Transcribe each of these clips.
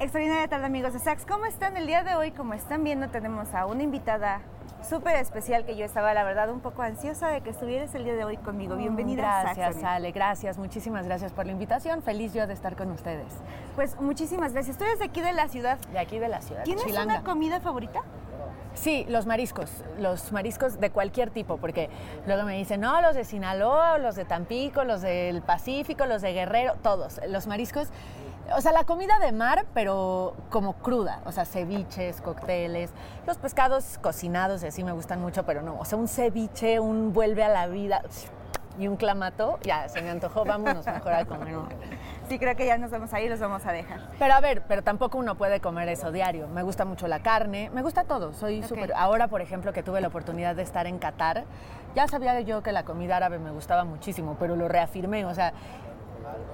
Extraordinaria tarde amigos de Sax, ¿cómo están el día de hoy? Como están viendo tenemos a una invitada súper especial que yo estaba la verdad un poco ansiosa de que estuvieras el día de hoy conmigo. Bienvenida gracias. Ale, gracias, muchísimas gracias por la invitación. Feliz yo de estar con ustedes. Pues muchísimas gracias. Tú eres de aquí de la ciudad. De aquí de la ciudad. ¿Tienes Chilanga. una comida favorita? Sí, los mariscos, los mariscos de cualquier tipo, porque luego me dicen, no, los de Sinaloa, los de Tampico, los del Pacífico, los de Guerrero, todos. Los mariscos, o sea, la comida de mar, pero como cruda, o sea, ceviches, cócteles, los pescados cocinados, y así me gustan mucho, pero no, o sea, un ceviche, un vuelve a la vida y un clamato, ya, se me antojó, vámonos mejor a comer. Sí, creo que ya nos vamos a ir, los vamos a dejar. Pero a ver, pero tampoco uno puede comer eso diario. Me gusta mucho la carne, me gusta todo. Soy Ok. súper. Ahora, por ejemplo, que tuve la oportunidad de estar en Qatar, ya sabía yo que la comida árabe me gustaba muchísimo, pero lo reafirmé. O sea,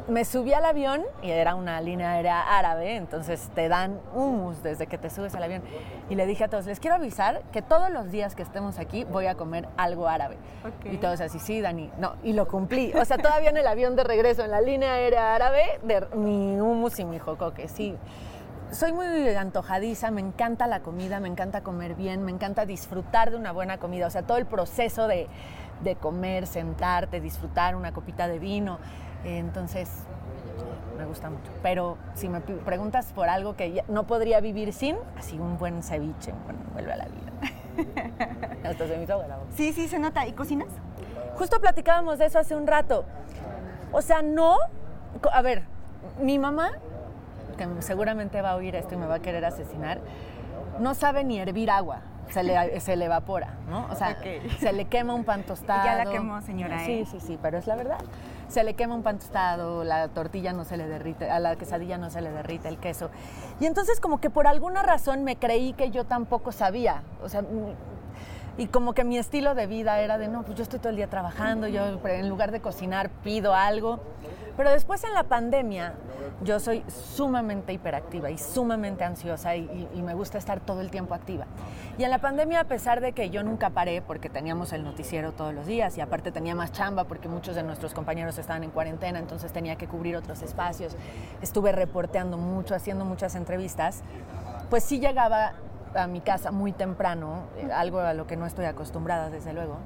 me subí al avión y era una línea aérea árabe, entonces te dan hummus desde que te subes al avión. Y le dije a todos, les quiero avisar que todos los días que estemos aquí voy a comer algo árabe. Y todos así, sí, Dani. No, y lo cumplí. O sea, todavía en el avión de regreso, en la línea aérea árabe, de mi hummus y mi jocoque, sí. Soy muy antojadiza, me encanta la comida, me encanta comer bien, me encanta disfrutar de una buena comida. O sea, todo el proceso de, de comer, sentarte, disfrutar una copita de vino. Entonces, me gusta mucho. Pero si me preguntas por algo que no podría vivir sin, así un buen ceviche, un buen vuelve a la vida. Hasta se me hizo la boca. Sí, sí, se nota. ¿Y cocinas? Justo platicábamos de eso hace un rato. O sea, no. A ver, mi mamá, que seguramente va a oír esto y me va a querer asesinar, no sabe ni hervir agua. Se le, se le evapora, ¿no? O sea, se le quema un pan tostado. Ya la quemó, señora, Sí, ¿eh? sí, sí, pero es la verdad. Se le quema un pan tostado, la tortilla no se le derrite, a la quesadilla no se le derrite el queso. Y entonces como que por alguna razón me creí que yo tampoco sabía. O sea, mm, y como que mi estilo de vida era de, no, pues yo estoy todo el día trabajando, yo en lugar de cocinar pido algo. Pero después en la pandemia yo soy sumamente hiperactiva y sumamente ansiosa y, y- y me gusta estar todo el tiempo activa. Y en la pandemia, a pesar de que yo nunca paré porque teníamos el noticiero todos los días y aparte tenía más chamba porque muchos de nuestros compañeros estaban en cuarentena, entonces tenía que cubrir otros espacios, estuve reporteando mucho, haciendo muchas entrevistas, pues sí llegaba a mi casa muy temprano, eh, algo a lo que no estoy acostumbrada, desde luego.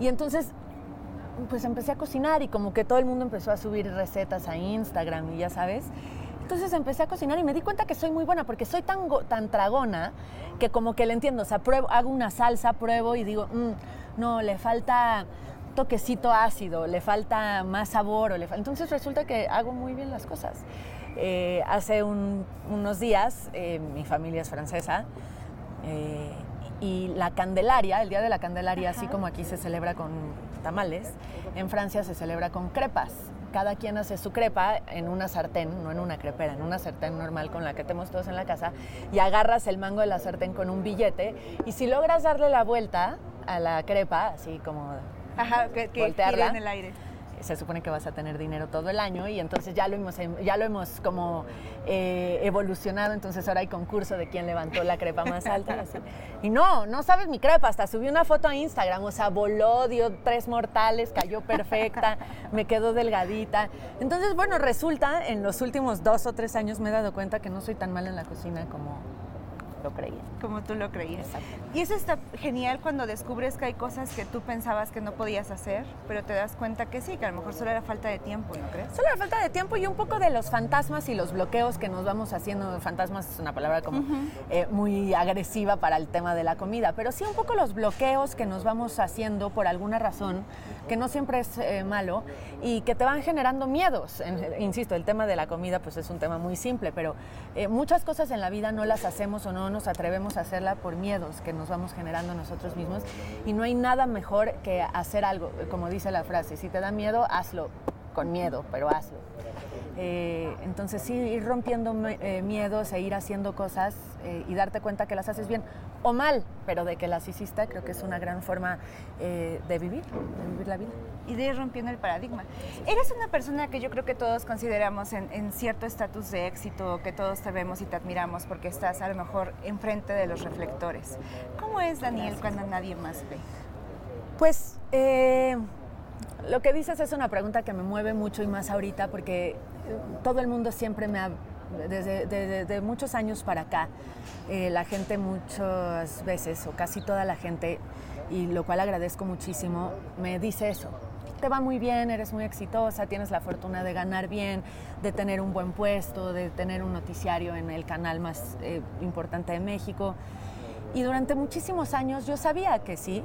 Y entonces, pues empecé a cocinar y como que todo el mundo empezó a subir recetas a Instagram y ya sabes. Entonces empecé a cocinar y me di cuenta que soy muy buena porque soy tan, tan tragona que como que le entiendo. O sea, pruebo, hago una salsa, pruebo y digo, "Mm, no, le falta toquecito ácido, le falta más sabor. O le fal-". Entonces resulta que hago muy bien las cosas. Eh, hace un- unos días, eh, mi familia es francesa, eh, y la Candelaria, el Día de la Candelaria, así como aquí se celebra con tamales, en Francia se celebra con crepas. Cada quien hace su crepa en una sartén, no en una crepera, en una sartén normal con la que tenemos todos en la casa, y agarras el mango de la sartén con un billete, y si logras darle la vuelta a la crepa, así como Ajá, que, que Voltearla. en el aire. Se supone que vas a tener dinero todo el año y entonces ya lo hemos, ya lo hemos como eh, evolucionado, entonces ahora hay concurso de quién levantó la crepa más alta. y. Y no, no sabes mi crepa, hasta subí una foto a Instagram, o sea, voló, dio tres mortales, cayó perfecta, me quedó delgadita. Entonces, bueno, resulta, en los últimos dos o tres años me he dado cuenta que no soy tan mala en la cocina como lo creía. Como tú lo creías. Y eso está genial cuando descubres que hay cosas que tú pensabas que no podías hacer, pero te das cuenta que sí, que a lo mejor solo era falta de tiempo, ¿no crees? Solo la falta de tiempo y un poco de los fantasmas y los bloqueos que nos vamos haciendo. Fantasmas es una palabra como eh, muy agresiva para el tema de la comida, pero sí un poco los bloqueos que nos vamos haciendo por alguna razón, que no siempre es eh, malo y que te van generando miedos. En- insisto, el tema de la comida pues es un tema muy simple, pero eh, muchas cosas en la vida no las hacemos o no nos atrevemos a hacerla por miedos que nos vamos generando nosotros mismos y no hay nada mejor que hacer algo, como dice la frase, si te da miedo, hazlo con miedo, pero hazlo. Eh, entonces sí, ir rompiendo eh, miedos e ir haciendo cosas eh, y darte cuenta que las haces bien o mal, pero de que las hiciste, creo que es una gran forma eh, de vivir, de vivir la vida. y de ir rompiendo el paradigma. Eres una persona que yo creo que todos consideramos en, en cierto estatus de éxito, que todos te vemos y te admiramos porque estás a lo mejor enfrente de los reflectores. ¿Cómo es Daniel cuando nadie más ve? Pues eh, lo que dices es una pregunta que me mueve mucho y más ahorita porque todo el mundo siempre me ha desde, muchos años para acá, eh, la gente muchas veces, o casi toda la gente, y lo cual agradezco muchísimo, me dice eso. Te va muy bien, eres muy exitosa, tienes la fortuna de ganar bien, de tener un buen puesto, de tener un noticiario en el canal más eh, importante de México. Y durante muchísimos años yo sabía que sí,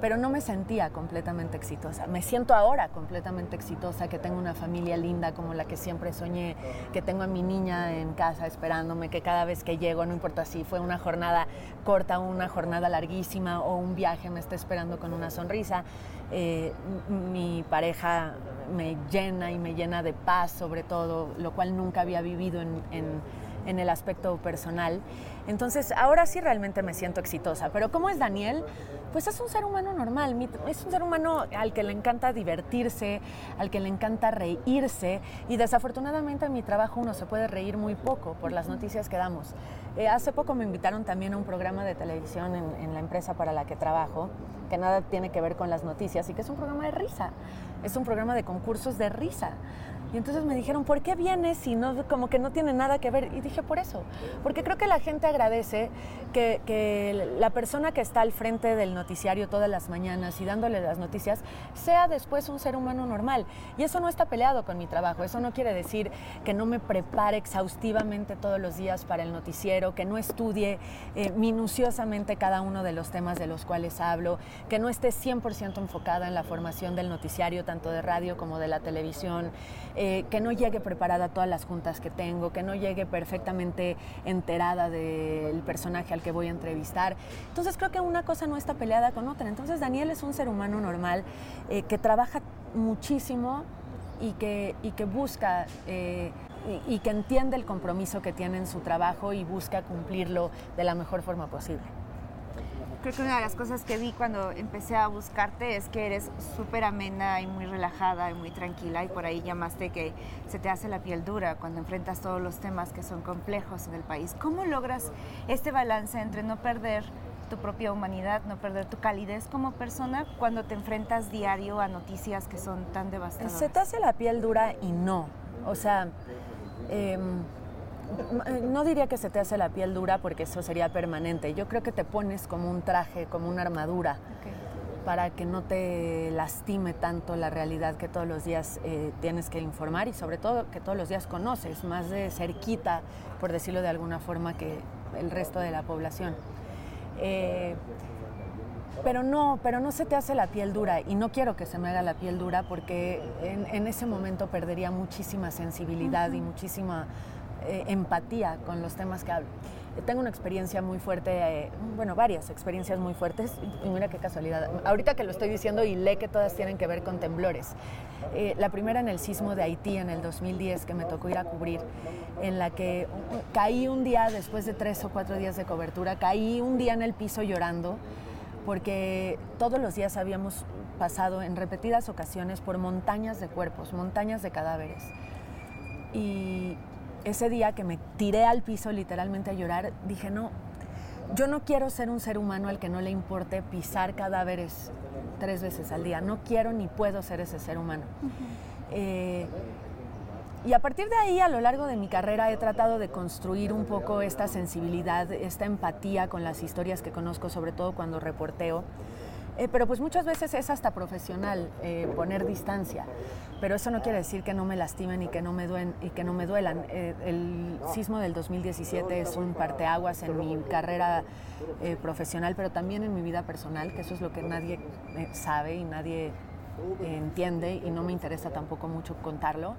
pero no me sentía completamente exitosa. Me siento ahora completamente exitosa, que tengo una familia linda como la que siempre soñé, que tengo a mi niña en casa esperándome, que cada vez que llego, no importa si fue una jornada corta o una jornada larguísima o un viaje, me está esperando con una sonrisa. Eh, mi pareja me llena y me llena de paz sobre todo, lo cual nunca había vivido en, en el aspecto personal. Entonces, ahora sí realmente me siento exitosa. Pero ¿cómo es Daniel? Pues es un ser humano normal, es un ser humano al que le encanta divertirse, al que le encanta reírse y desafortunadamente en mi trabajo uno se puede reír muy poco por las noticias que damos. Eh, hace poco me invitaron también a un programa de televisión en, en la empresa para la que trabajo, que nada tiene que ver con las noticias y que es un programa de risa, es un programa de concursos de risa. Y entonces me dijeron, ¿por qué vienes si no, como que no tiene nada que ver? Y dije, por eso, porque creo que la gente agradece que, que, la persona que está al frente del noticiario todas las mañanas y dándole las noticias sea después un ser humano normal. Y eso no está peleado con mi trabajo, eso no quiere decir que no me prepare exhaustivamente todos los días para el noticiero, que no estudie eh, minuciosamente cada uno de los temas de los cuales hablo, que no esté 100% enfocada en la formación del noticiario, tanto de radio como de la televisión. Eh, que no llegue preparada a todas las juntas que tengo, que no llegue perfectamente enterada del personaje al que voy a entrevistar. Entonces creo que una cosa no está peleada con otra. Entonces Daniel es un ser humano normal eh, que trabaja muchísimo y que, y que busca eh, y, y, que entiende el compromiso que tiene en su trabajo y busca cumplirlo de la mejor forma posible creo que una de las cosas que vi cuando empecé a buscarte es que eres súper amena y muy relajada y muy tranquila y por ahí llamaste que se te hace la piel dura cuando enfrentas todos los temas que son complejos en el país. ¿Cómo logras este balance entre no perder tu propia humanidad, no perder tu calidez como persona cuando te enfrentas diario a noticias que son tan devastadoras? Se te hace la piel dura y no. O sea, eh, no diría que se te hace la piel dura porque eso sería permanente. Yo creo que te pones como un traje, como una armadura, para que no te lastime tanto la realidad que todos los días eh, tienes que informar y sobre todo que todos los días conoces, más de cerquita, por decirlo de alguna forma, que el resto de la población. Eh, pero no, pero no se te hace la piel dura y no quiero que se me haga la piel dura porque en, ese momento perdería muchísima sensibilidad y muchísima eh, empatía con los temas que hablo. Tengo una experiencia muy fuerte, eh, bueno, varias experiencias muy fuertes, y mira qué casualidad. Ahorita que lo estoy diciendo y lee que todas tienen que ver con temblores. Eh, la primera en el sismo de Haití en el 2010, que me tocó ir a cubrir, en la que caí un día, después de tres o cuatro días de cobertura, caí un día en el piso llorando, porque todos los días habíamos pasado en repetidas ocasiones por montañas de cuerpos, montañas de cadáveres. Y ese día que me tiré al piso literalmente a llorar, dije, no, yo no quiero ser un ser humano al que no le importe pisar cadáveres tres veces al día. No quiero ni puedo ser ese ser humano. Eh, y a partir de ahí, a lo largo de mi carrera, he tratado de construir un poco esta sensibilidad, esta empatía con las historias que conozco, sobre todo cuando reporteo. Eh, pero pues muchas veces es hasta profesional eh, poner distancia. Pero eso no quiere decir que no me lastimen y que no me, duen, y que no me duelan. Eh, el sismo del 2017 es un parteaguas en mi carrera profesional, pero también en mi vida personal, que eso es lo que nadie sabe y nadie entiende y no me interesa tampoco mucho contarlo.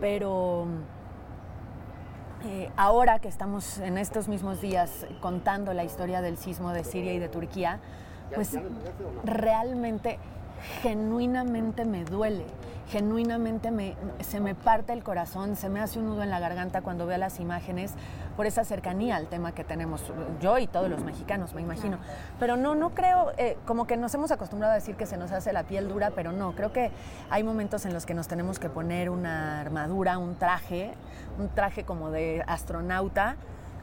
Pero ahora que estamos en estos mismos días contando la historia del sismo de Siria y de Turquía, pues realmente, genuinamente me duele, genuinamente me, se me parte el corazón, se me hace un nudo en la garganta cuando veo las imágenes por esa cercanía al tema que tenemos yo y todos los mexicanos, me imagino. Pero no, no creo, eh, como que nos hemos acostumbrado a decir que se nos hace la piel dura, pero no, creo que hay momentos en los que nos tenemos que poner una armadura, un traje, un traje como de astronauta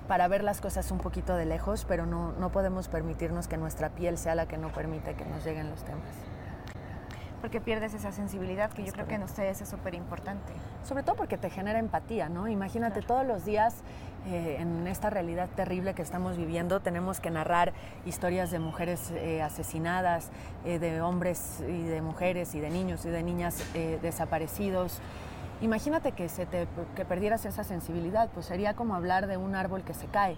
para ver las cosas un poquito de lejos, pero no, no podemos permitirnos que nuestra piel sea la que no permite que nos lleguen los temas. porque pierdes esa sensibilidad que yo creo que en ustedes es súper importante. Sobre todo porque te genera empatía, ¿no? Imagínate todos los días eh, en esta realidad terrible que estamos viviendo, tenemos que narrar historias de mujeres eh, asesinadas, eh, de hombres y de mujeres y de niños y de niñas desaparecidos. Imagínate que, se te, que perdieras esa sensibilidad, pues sería como hablar de un árbol que se cae.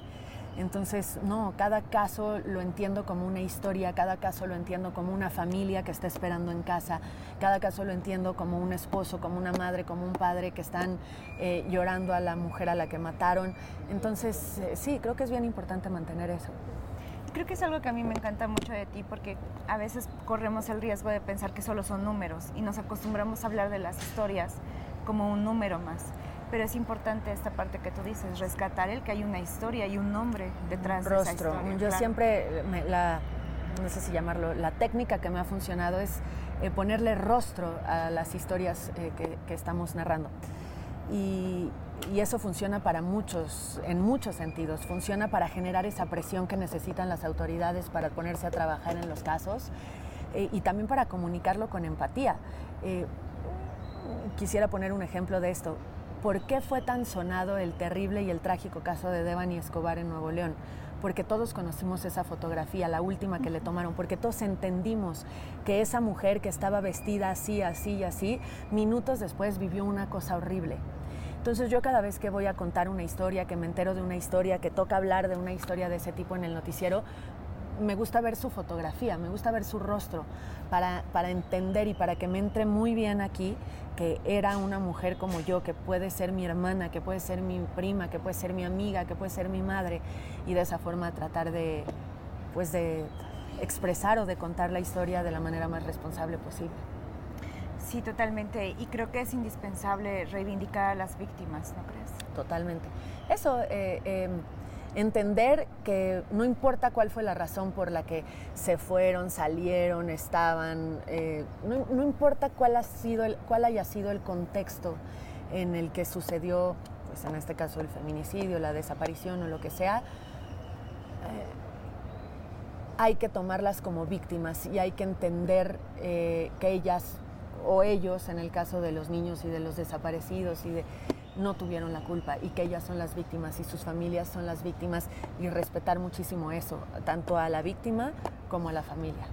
Entonces, no, cada caso lo entiendo como una historia, cada caso lo entiendo como una familia que está esperando en casa, cada caso lo entiendo como un esposo, como una madre, como un padre que están eh, llorando a la mujer a la que mataron. Entonces, eh, sí, creo que es bien importante mantener eso. Creo que es algo que a mí me encanta mucho de ti porque a veces corremos el riesgo de pensar que solo son números y nos acostumbramos a hablar de las historias como un número más pero es importante esta parte que tú dices, rescatar el que hay una historia y un nombre detrás de esa historia. Yo siempre, la, no sé si llamarlo, la técnica que me ha funcionado es eh, ponerle rostro a las historias eh, que, estamos narrando. Y, y, eso funciona para muchos, en muchos sentidos. Funciona para generar esa presión que necesitan las autoridades para ponerse a trabajar en los casos eh, y también para comunicarlo con empatía. Quisiera poner un ejemplo de esto ¿Por qué fue tan sonado el terrible y el trágico caso de Devani Escobar en Nuevo León? Porque todos conocimos esa fotografía, la última que le tomaron, porque todos entendimos que esa mujer que estaba vestida así, así y así, minutos después vivió una cosa horrible. Entonces yo cada vez que voy a contar una historia, que me entero de una historia, que toca hablar de una historia de ese tipo en el noticiero, me gusta ver su fotografía, me gusta ver su rostro para, para, entender y para que me entre muy bien aquí que era una mujer como yo, que puede ser mi hermana, que puede ser mi prima, que puede ser mi amiga, que puede ser mi madre y de esa forma tratar de, pues de expresar o de contar la historia de la manera más responsable posible. Sí, totalmente. Y creo que es indispensable reivindicar a las víctimas, ¿no crees? Totalmente. Eso, eh, em, entender que no importa cuál fue la razón por la que se fueron, salieron, estaban, eh, no, importa cuál, ha sido el, cuál haya sido el contexto en el que sucedió, pues en este caso el feminicidio, la desaparición o lo que sea, eh, hay que tomarlas como víctimas y hay que entender eh, que ellas o ellos, en el caso de los niños y de los desaparecidos y de no tuvieron la culpa y que ellas son las víctimas y sus familias son las víctimas y respetar muchísimo eso, tanto a la víctima como a la familia.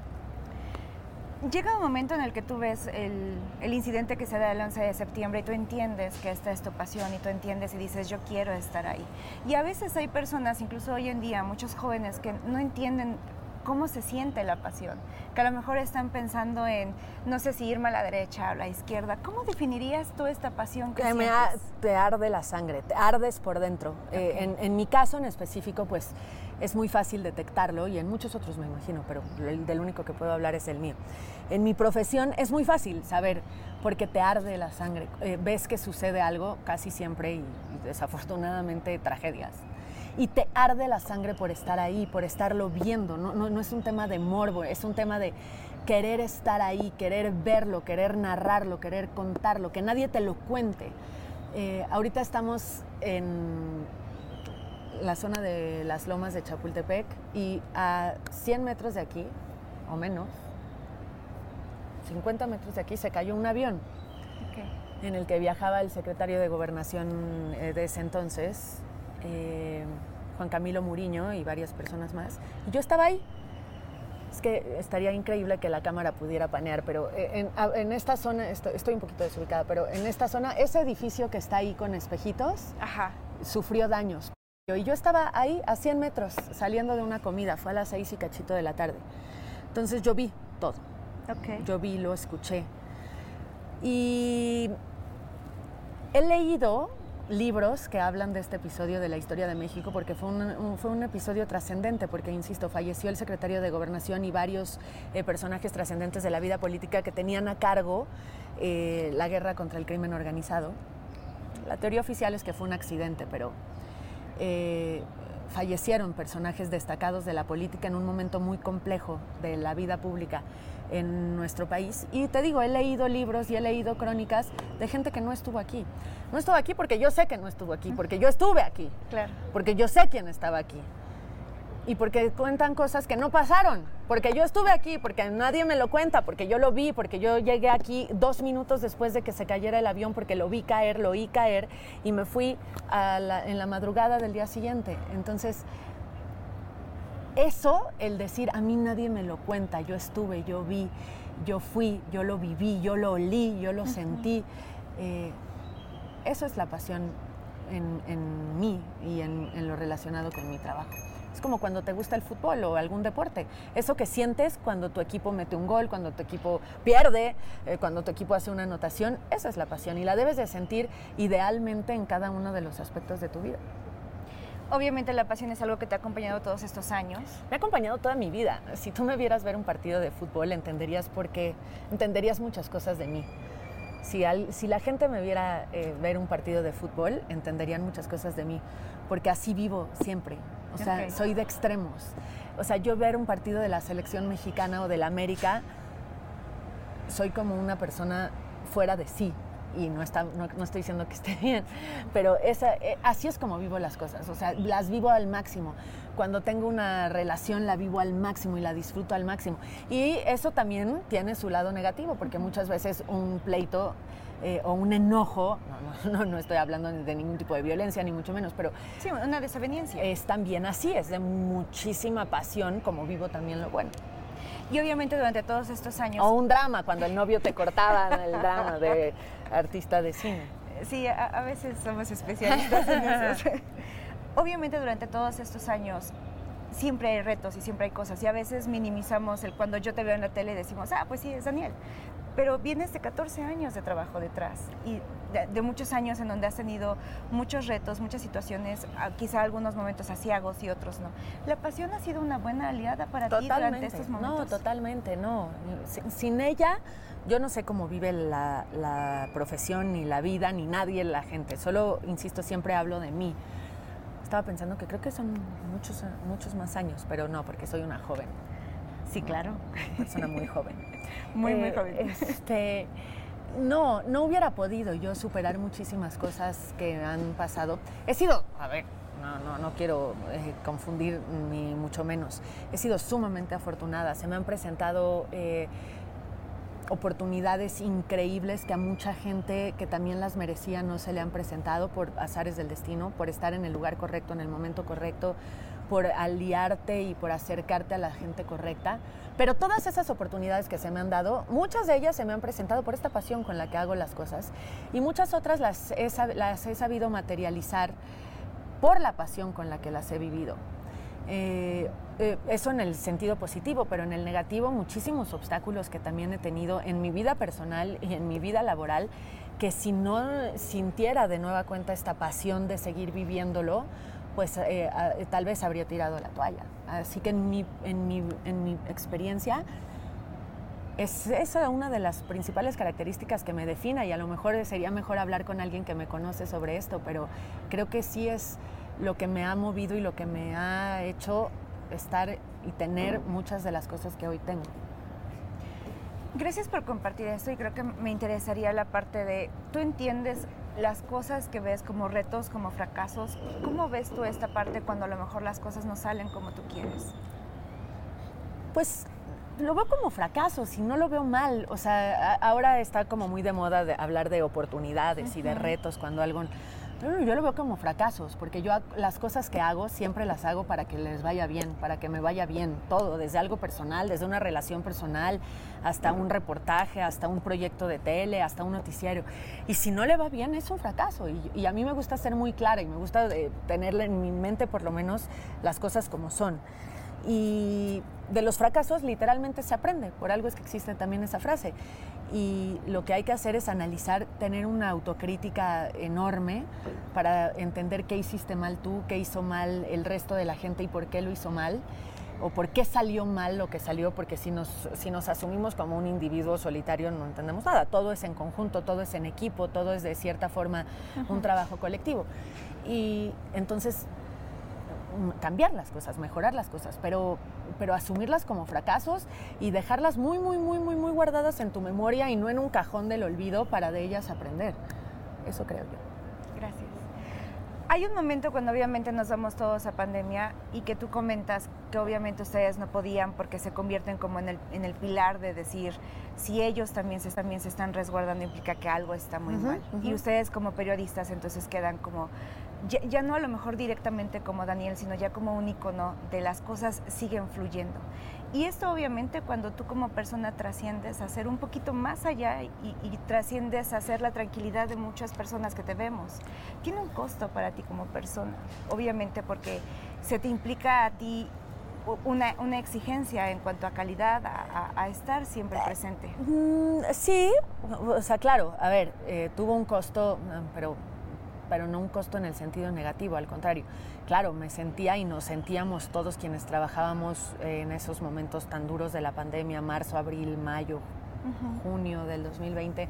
Llega un momento en el que tú ves el, incidente que se da el 11 de septiembre y tú entiendes que esta es tu pasión y tú entiendes y dices yo quiero estar ahí. Y a veces hay personas, incluso hoy en día, muchos jóvenes que no entienden cómo se siente la pasión, que a lo mejor están pensando en, no sé si irme a la derecha o a la izquierda. ¿Cómo definirías tú esta pasión que, te arde la sangre, te ardes por dentro. Eh, en, mi caso en específico, pues es muy fácil detectarlo y en muchos otros me imagino, pero el del único que puedo hablar es el mío. En mi profesión es muy fácil saber porque te arde la sangre. Eh, ves que sucede algo casi siempre y desafortunadamente tragedias y te arde la sangre por estar ahí, por estarlo viendo. No, no, es un tema de morbo, es un tema de querer estar ahí, querer verlo, querer narrarlo, querer contarlo, que nadie te lo cuente. Eh, ahorita estamos en la zona de las lomas de Chapultepec y a 100 metros de aquí, o menos, 50 metros de aquí, se cayó un avión en el que viajaba el secretario de Gobernación eh, de ese entonces, eh, Juan Camilo Muriño y varias personas más. Y yo estaba ahí. Es que estaría increíble que la cámara pudiera panear, pero eh, en, esta zona, estoy, un poquito desubicada, pero en esta zona, ese edificio que está ahí con espejitos, sufrió daños. Y yo estaba ahí a 100 metros saliendo de una comida, fue a las 6 y cachito de la tarde. Entonces yo vi todo. Yo vi, lo escuché. Y he leído libros que hablan de este episodio de la historia de México, porque fue un, fue un episodio trascendente, porque, insisto, falleció el secretario de Gobernación y varios eh, personajes trascendentes de la vida política que tenían a cargo eh, la guerra contra el crimen organizado. La teoría oficial es que fue un accidente, pero eh, fallecieron personajes destacados de la política en un momento muy complejo de la vida pública en nuestro país. Y te digo, he leído libros y he leído crónicas de gente que no estuvo aquí. No estuvo aquí porque yo sé que no estuvo aquí, porque yo estuve aquí. Claro. Porque yo sé quién estaba aquí. Y porque cuentan cosas que no pasaron porque yo estuve aquí, porque nadie me lo cuenta, porque yo lo vi, porque yo llegué aquí dos minutos después de que se cayera el avión, porque lo vi caer, lo oí caer y me fui en la madrugada del día siguiente. Entonces, eso, el decir, a mí nadie me lo cuenta, yo estuve, yo vi, yo fui, yo lo viví, yo lo olí, yo lo sentí, eh, eso es la pasión en, mí y en lo relacionado con mi trabajo. Es como cuando te gusta el fútbol o algún deporte. Eso que sientes cuando tu equipo mete un gol, cuando tu equipo pierde, eh, cuando tu equipo hace una anotación, esa es la pasión y la debes de sentir idealmente en cada uno de los aspectos de tu vida. Obviamente la pasión es algo que te ha acompañado todos estos años. Me ha acompañado toda mi vida. Si tú me vieras ver un partido de fútbol, entenderías por qué, entenderías muchas cosas de mí. Si, si la gente me viera eh, ver un partido de fútbol, entenderían muchas cosas de mí, porque así vivo siempre. O sea, soy de extremos. O sea, yo ver un partido de la selección mexicana o de la América, soy como una persona fuera de sí. Y no, está, no, estoy diciendo que esté bien, pero esa, eh, así es como vivo las cosas. O sea, las vivo al máximo. Cuando tengo una relación, la vivo al máximo y la disfruto al máximo. Y eso también tiene su lado negativo, porque muchas veces un pleito eh, o un enojo, no, no, estoy hablando de ningún tipo de violencia, ni mucho menos, pero... Sí, una desaveniencia. Es también así, es de muchísima pasión, como vivo también lo bueno. Y obviamente durante todos estos años... O un drama, cuando el novio te cortaba el drama de artista de cine. Sí, a, veces somos especialistas en eso. obviamente durante todos estos años siempre hay retos y siempre hay cosas. Y a veces minimizamos el cuando yo te veo en la tele decimos, ah, pues sí, es Daniel pero vienes de 14 años de trabajo detrás y de, muchos años en donde has tenido muchos retos, muchas situaciones, quizá algunos momentos asiagos y otros no. ¿La pasión ha sido una buena aliada para ti durante estos momentos? No, totalmente, no. Sin, ella, yo no sé cómo vive la, la, profesión, ni la vida, ni nadie, la gente. Solo, insisto, siempre hablo de mí. Estaba pensando que creo que son muchos, muchos más años, pero no, porque soy una joven. Sí, claro. Una persona muy joven. muy, muy eh, joven. Este, no, no hubiera podido yo superar muchísimas cosas que han pasado. He sido, a ver, no, no, no quiero eh, confundir ni mucho menos. He sido sumamente afortunada. Se me han presentado eh, oportunidades increíbles que a mucha gente que también las merecía no se le han presentado por azares del destino, por estar en el lugar correcto, en el momento correcto, por aliarte y por acercarte a la gente correcta. Pero todas esas oportunidades que se me han dado, muchas de ellas se me han presentado por esta pasión con la que hago las cosas y muchas otras las he, las he sabido materializar por la pasión con la que las he vivido. Eh, eh, eso en el sentido positivo, pero en el negativo muchísimos obstáculos que también he tenido en mi vida personal y en mi vida laboral, que si no sintiera de nueva cuenta esta pasión de seguir viviéndolo, pues eh, tal vez habría tirado la toalla. Así que en mi, en mi, en mi experiencia es esa una de las principales características que me defina y a lo mejor sería mejor hablar con alguien que me conoce sobre esto, pero creo que sí es lo que me ha movido y lo que me ha hecho estar y tener muchas de las cosas que hoy tengo. Gracias por compartir esto y creo que me interesaría la parte de, ¿tú entiendes las cosas que ves como retos, como fracasos, ¿cómo ves tú esta parte cuando a lo mejor las cosas no salen como tú quieres? Pues lo veo como fracasos y no lo veo mal. O sea, ahora está como muy de moda de hablar de oportunidades y de retos cuando algo yo lo veo como fracasos, porque yo las cosas que hago siempre las hago para que les vaya bien, para que me vaya bien, todo, desde algo personal, desde una relación personal, hasta un reportaje, hasta un proyecto de tele, hasta un noticiario. Y si no le va bien, es un fracaso. Y, a mí me gusta ser muy clara y me gusta eh, tenerle en mi mente por lo menos las cosas como son. Y de los fracasos literalmente se aprende, por algo es que existe también esa frase. Y lo que hay que hacer es analizar, tener una autocrítica enorme para entender qué hiciste mal tú, qué hizo mal el resto de la gente y por qué lo hizo mal o por qué salió mal lo que salió, porque si nos, si nos asumimos como un individuo solitario no entendemos nada, todo es en conjunto, todo es en equipo, todo es de cierta forma un trabajo colectivo. Y entonces cambiar las cosas, mejorar las cosas, pero, pero asumirlas como fracasos y dejarlas muy, muy, muy, muy, muy guardadas en tu memoria y no en un cajón del olvido para de ellas aprender. Eso creo yo. Gracias. Hay un momento cuando obviamente nos vamos todos a pandemia y que tú comentas que obviamente ustedes no podían porque se convierten como en el, en el pilar de decir, si ellos también se, también se están resguardando implica que algo está muy mal. Y ustedes como periodistas entonces quedan como, ya, no a lo mejor directamente como Daniel, sino ya como un icono de las cosas siguen fluyendo. Y esto obviamente cuando tú como persona trasciendes a ser un poquito más allá y, trasciendes a ser la tranquilidad de muchas personas que te vemos, tiene un costo para ti como persona, obviamente porque se te implica a ti una, una exigencia en cuanto a calidad, a, estar siempre presente. Mm, sí, o sea, claro, a ver, eh, tuvo un costo, pero pero no un costo en el sentido negativo, al contrario. Claro, me sentía y nos sentíamos todos quienes trabajábamos en esos momentos tan duros de la pandemia, marzo, abril, mayo, junio del 2020,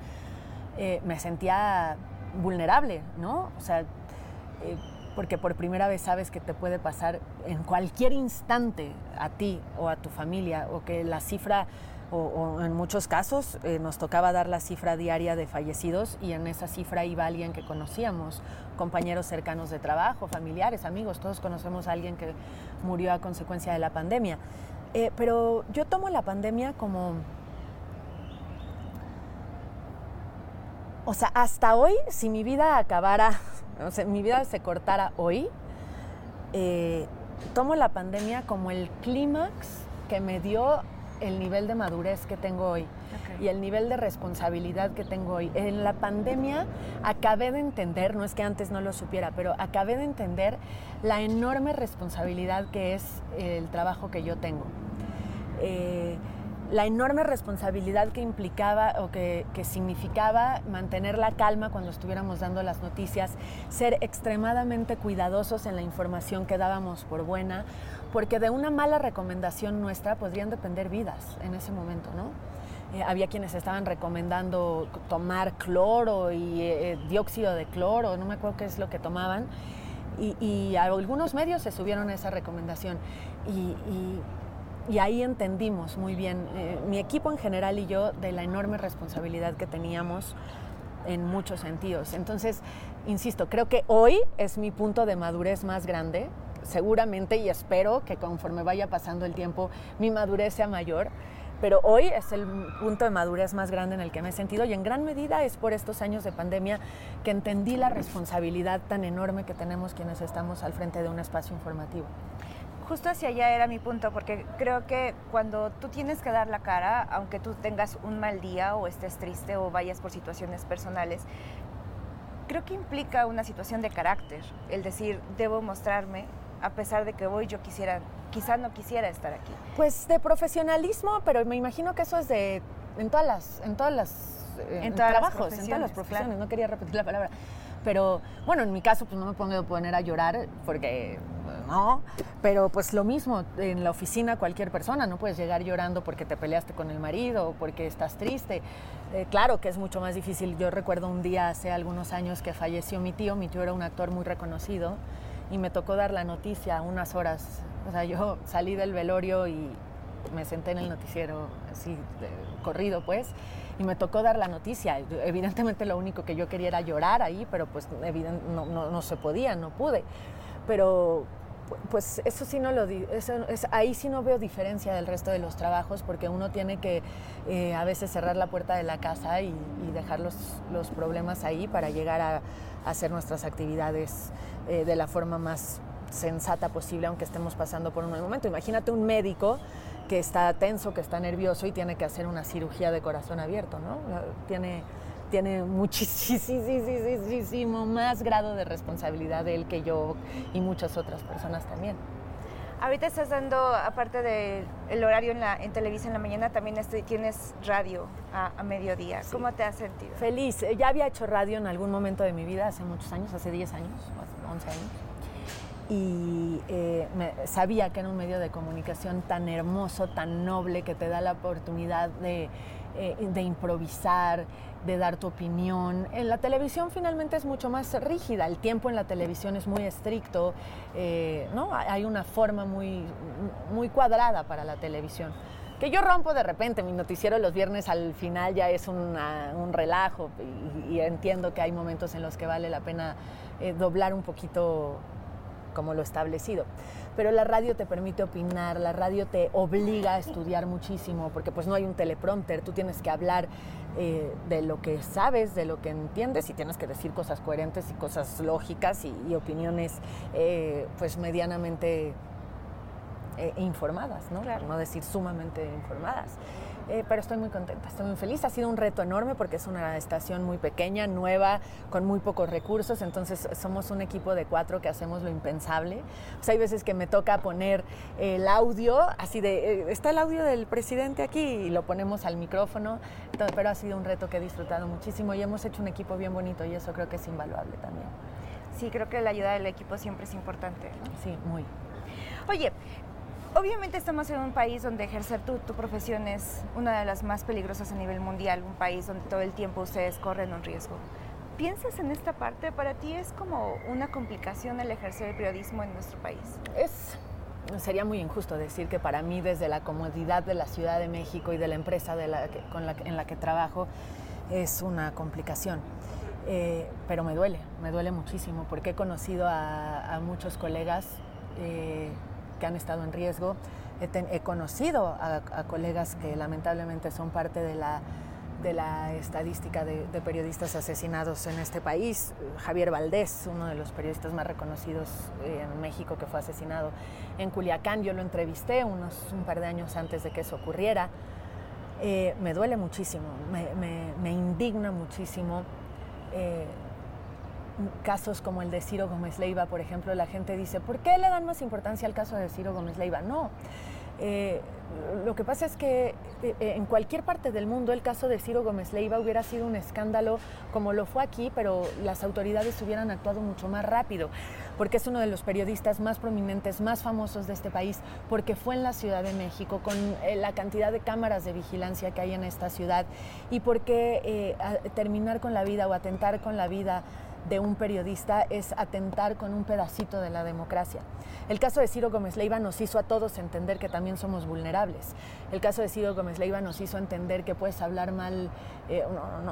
eh, me sentía vulnerable, ¿no? O sea, eh, porque por primera vez sabes que te puede pasar en cualquier instante a ti o a tu familia, o que la cifra o, en muchos casos eh, nos tocaba dar la cifra diaria de fallecidos y en esa cifra iba alguien que conocíamos, compañeros cercanos de trabajo, familiares, amigos, todos conocemos a alguien que murió a consecuencia de la pandemia. Eh, pero yo tomo la pandemia como... O sea, hasta hoy, si mi vida acabara, o sea, mi vida se cortara hoy, eh, tomo la pandemia como el clímax que me dio el nivel de madurez que tengo hoy y el nivel de responsabilidad que tengo hoy. En la pandemia acabé de entender, no es que antes no lo supiera, pero acabé de entender la enorme responsabilidad que es el trabajo que yo tengo. Eh, la enorme responsabilidad que implicaba o que, significaba mantener la calma cuando estuviéramos dando las noticias, ser extremadamente cuidadosos en la información que dábamos por buena, porque de una mala recomendación nuestra podrían depender vidas en ese momento, ¿no? Eh, había quienes estaban recomendando tomar cloro y eh, dióxido de cloro, no me acuerdo qué es lo que tomaban, y, algunos medios se subieron a esa recomendación. y ahí entendimos muy bien, eh, mi equipo en general y yo, de la enorme responsabilidad que teníamos en muchos sentidos. Entonces, insisto, creo que hoy es mi punto de madurez más grande, seguramente y espero que conforme vaya pasando el tiempo mi madurez sea mayor, pero hoy es el punto de madurez más grande en el que me he sentido y en gran medida es por estos años de pandemia que entendí la responsabilidad tan enorme que tenemos quienes estamos al frente de un espacio informativo justo hacia allá era mi punto, porque creo que cuando tú tienes que dar la cara, aunque tú tengas un mal día o estés triste o vayas por situaciones personales, creo que implica una situación de carácter, el decir, debo mostrarme, a pesar de que hoy yo quisiera, quizá no quisiera estar aquí. Pues de profesionalismo, pero me imagino que eso es de, en todas las, en todas las, eh, en, trabajos, en todas las profesiones, no quería repetir la palabra. Pero bueno, en mi caso pues no me pongo a poner a llorar porque no, pero pues lo mismo en la oficina cualquier persona, no puedes llegar llorando porque te peleaste con el marido o porque estás triste. Eh, claro que es mucho más difícil. Yo recuerdo un día hace algunos años que falleció mi tío, mi tío era un actor muy reconocido y me tocó dar la noticia unas horas. O sea, yo salí del velorio y me senté en el noticiero así corrido pues y me tocó dar la noticia. Evidentemente lo único que yo quería era llorar ahí, pero pues no, no, no se podía, no pude. Pero pues eso sí no lo eso es, ahí sí no veo diferencia del resto de los trabajos porque uno tiene que eh, a veces cerrar la puerta de la casa y, dejar los, los, problemas ahí para llegar a, hacer nuestras actividades eh, de la forma más sensata posible aunque estemos pasando por un mal momento. Imagínate un médico que está tenso, que está nervioso y tiene que hacer una cirugía de corazón abierto, ¿no? Tiene tiene muchísimo más grado de responsabilidad de él que yo y muchas otras personas también. Ahorita estás dando, aparte del horario en, la, en televisión en la mañana, también este, tienes radio a, mediodía. ¿Cómo te has sentido? Feliz. Eh, ya había hecho radio en algún momento de mi vida, hace muchos años, hace 10 años, 11 años. Y eh, sabía que era un medio de comunicación tan hermoso, tan noble, que te da la oportunidad de, eh, de improvisar, de dar tu opinión. En la televisión finalmente es mucho más rígida, el tiempo en la televisión es muy estricto, eh, ¿no? hay una forma muy, muy cuadrada para la televisión. que yo rompo de repente. Mi noticiero los viernes al final ya es un relajo y, entiendo que hay momentos en los que vale la pena eh, doblar un poquito como lo establecido. Pero la radio te permite opinar, la radio te obliga a estudiar muchísimo, porque pues no hay un teleprompter, tú tienes que hablar eh, de lo que sabes, de lo que entiendes y tienes que decir cosas coherentes y cosas lógicas y, opiniones eh, pues medianamente informadas, ¿no? No decir sumamente informadas. Eh, pero estoy muy contenta, estoy muy feliz. Ha sido un reto enorme porque es una estación muy pequeña, nueva, con muy pocos recursos, entonces somos un equipo de cuatro que hacemos lo impensable. O sea, hay veces que me toca poner el audio, así de, eh, está el audio del presidente aquí y lo ponemos al micrófono, pero ha sido un reto que he disfrutado muchísimo y hemos hecho un equipo bien bonito y eso creo que es invaluable también. Sí, creo que la ayuda del equipo siempre es importante. Sí, muy. Oye, Obviamente estamos en un país donde ejercer tu, profesión es una de las más peligrosas a nivel mundial, un país donde todo el tiempo ustedes corren un riesgo. ¿Piensas en esta parte? ¿Para ti es como una complicación el ejercer el periodismo en nuestro país? Es, sería muy injusto decir que para mí desde la comodidad de la Ciudad de México y de la empresa en la que trabajo es una complicación. Eh, pero me duele, me duele muchísimo porque he conocido a, muchos colegas eh, que han estado en riesgo. He, conocido a, colegas que lamentablemente son parte de la, de la estadística de, periodistas asesinados en este país. Javier Valdés, uno de los periodistas más reconocidos eh, en México que fue asesinado en Culiacán. Yo lo entrevisté unos un par de años antes de que eso ocurriera. Eh, me duele muchísimo, me, indigna muchísimo. Eh, casos como el de Ciro Gómez Leiva, por ejemplo, la gente dice, ¿por qué le dan más importancia al caso de Ciro Gómez Leiva? No. Eh, lo que pasa es que eh, en cualquier parte del mundo el caso de Ciro Gómez Leiva hubiera sido un escándalo como lo fue aquí, pero las autoridades hubieran actuado mucho más rápido, porque es uno de los periodistas más prominentes, más famosos de este país, porque fue en la Ciudad de México, con eh, la cantidad de cámaras de vigilancia que hay en esta ciudad, y porque terminar con la vida o atentar con la vida de un periodista es atentar con un pedacito de la democracia. El caso de Ciro Gómez Leiva nos hizo a todos entender que también somos vulnerables. El caso de Ciro Gómez Leiva nos hizo entender que puedes hablar mal, eh,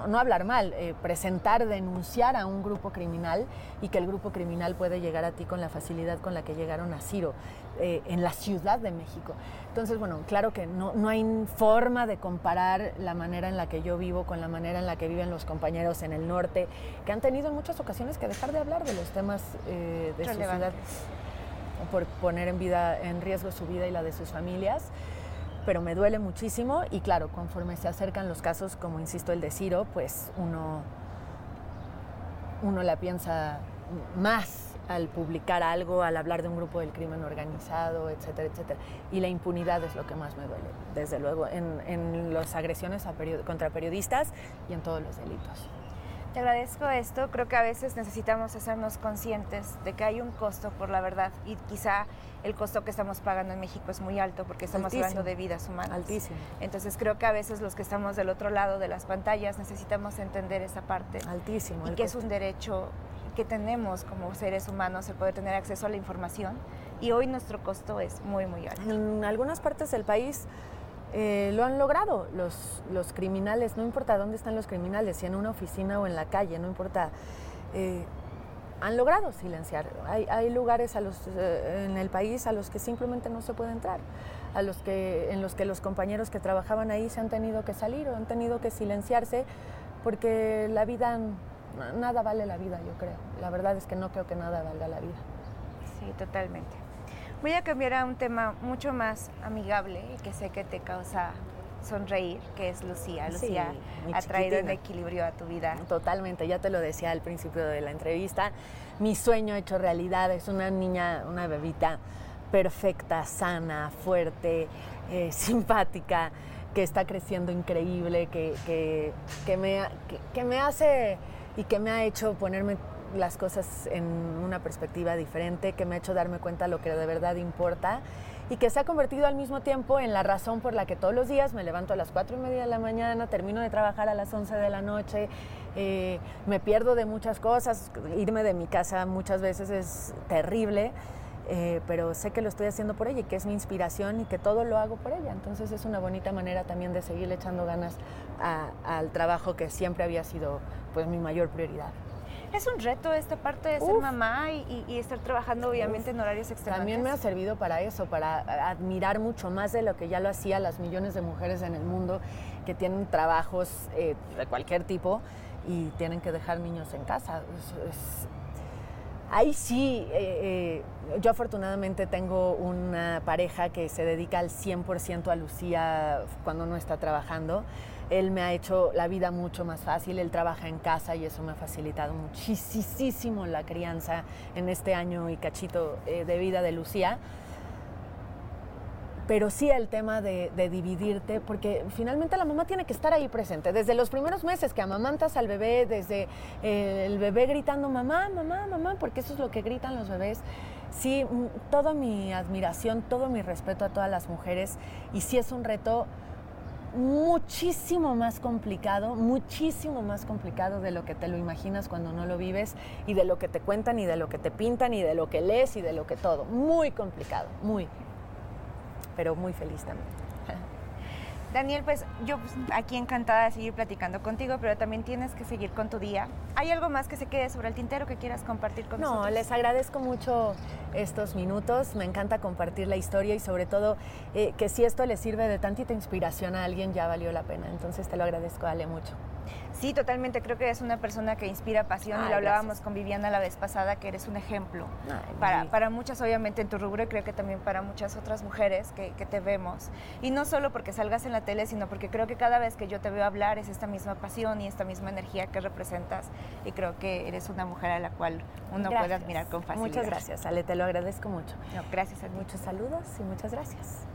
no, hablar mal, eh, presentar, denunciar a un grupo criminal y que el grupo criminal puede llegar a ti con la facilidad con la que llegaron a Ciro eh, en la Ciudad de México. Entonces, bueno, claro que no, no hay forma de comparar la manera en la que yo vivo con la manera en la que viven los compañeros en el norte, que han tenido en muchas ocasiones que dejar de hablar de los temas de su ciudad por poner en, vida, en riesgo su vida y la de sus familias pero me duele muchísimo y claro, conforme se acercan los casos, como insisto el de Ciro, pues uno, uno la piensa más al publicar algo, al hablar de un grupo del crimen organizado, etcétera, etcétera. Y la impunidad es lo que más me duele, desde luego, en, en las agresiones a contra periodistas y en todos los delitos. Te agradezco esto. Creo que a veces necesitamos hacernos conscientes de que hay un costo por la verdad y quizá el costo que estamos pagando en México es muy alto porque estamos hablando de vidas humanas. Altísimo. Entonces creo que a veces los que estamos del otro lado de las pantallas necesitamos entender esa parte. Altísimo. Y que es un derecho que tenemos como seres humanos el poder tener acceso a la información y hoy nuestro costo es muy, muy alto. En algunas partes del país eh, lo han logrado los, los criminales, no importa dónde están los criminales, si en una oficina o en la calle, no importa. Eh, han logrado silenciar. Hay, hay lugares a los, eh, en el país a los que simplemente no se puede entrar, a los que, en los que los compañeros que trabajaban ahí se han tenido que salir o han tenido que silenciarse porque la vida, nada vale la vida, yo creo. La verdad es que no creo que nada valga la vida. Sí, totalmente. Voy a cambiar a un tema mucho más amigable y que sé que te causa sonreír, que es Lucía. Lucía ha traído un equilibrio a tu vida. Totalmente, ya te lo decía al principio de la entrevista. Mi sueño hecho realidad es una niña, una bebita perfecta, sana, fuerte, eh, simpática, que está creciendo increíble, que, que, me, que me hace y que me ha hecho ponerme las cosas en una perspectiva diferente, que me ha hecho darme cuenta de lo que de verdad importa y que se ha convertido al mismo tiempo en la razón por la que todos los días me levanto a las cuatro y media de la mañana, termino de trabajar a las 11 de la noche, eh, me pierdo de muchas cosas, irme de mi casa muchas veces es terrible eh, pero sé que lo estoy haciendo por ella y que es mi inspiración y que todo lo hago por ella. Entonces es una bonita manera también de seguir echando ganas al trabajo que siempre había sido pues mi mayor prioridad. Es un reto esta parte de ser mamá y, estar trabajando obviamente en horarios extremadamente. También me ha servido para eso, para admirar mucho más de lo que ya lo hacía las millones de mujeres en el mundo que tienen trabajos eh, de cualquier tipo y tienen que dejar niños en casa. Ahí sí, eh, eh, yo afortunadamente tengo una pareja que se dedica al 100% a Lucía cuando no está trabajando él me ha hecho la vida mucho más fácil, él trabaja en casa y eso me ha facilitado muchísimo la crianza en este año y cachito eh, de vida de Lucía. Pero sí el tema de, dividirte, porque finalmente la mamá tiene que estar ahí presente. Desde los primeros meses que amamantas al bebé, desde eh, el bebé gritando mamá, mamá, mamá, porque eso es lo que gritan los bebés. Sí, toda mi admiración, todo mi respeto a todas las mujeres y sí es un reto muchísimo más complicado, muchísimo más complicado de lo que te lo imaginas cuando no lo vives y de lo que te cuentan y de lo que te pintan y de lo que lees y de lo que todo. Muy complicado, muy. Pero muy feliz también. Daniel, pues yo pues, aquí encantada de seguir platicando contigo, pero también tienes que seguir con tu día. ¿Hay algo más que se quede sobre el tintero que quieras compartir con nosotros? No, les agradezco mucho estos minutos. Me encanta compartir la historia y sobre todo eh, que si esto le sirve de tantita inspiración a alguien, ya valió la pena. Entonces te lo agradezco, Ale, mucho. Sí, totalmente. Creo que es una persona que inspira pasión y lo hablábamos con Viviana la vez pasada, que eres un ejemplo para, para, muchas, obviamente, en tu rubro y creo que también para muchas otras mujeres que, que, te vemos. Y no solo porque salgas en la tele, sino porque creo que cada vez que yo te veo hablar es esta misma pasión y esta misma energía que representas y creo que eres una mujer a la cual uno puede admirar con facilidad. Muchas gracias, Ale, te lo agradezco mucho. gracias a Muchos saludos y muchas gracias.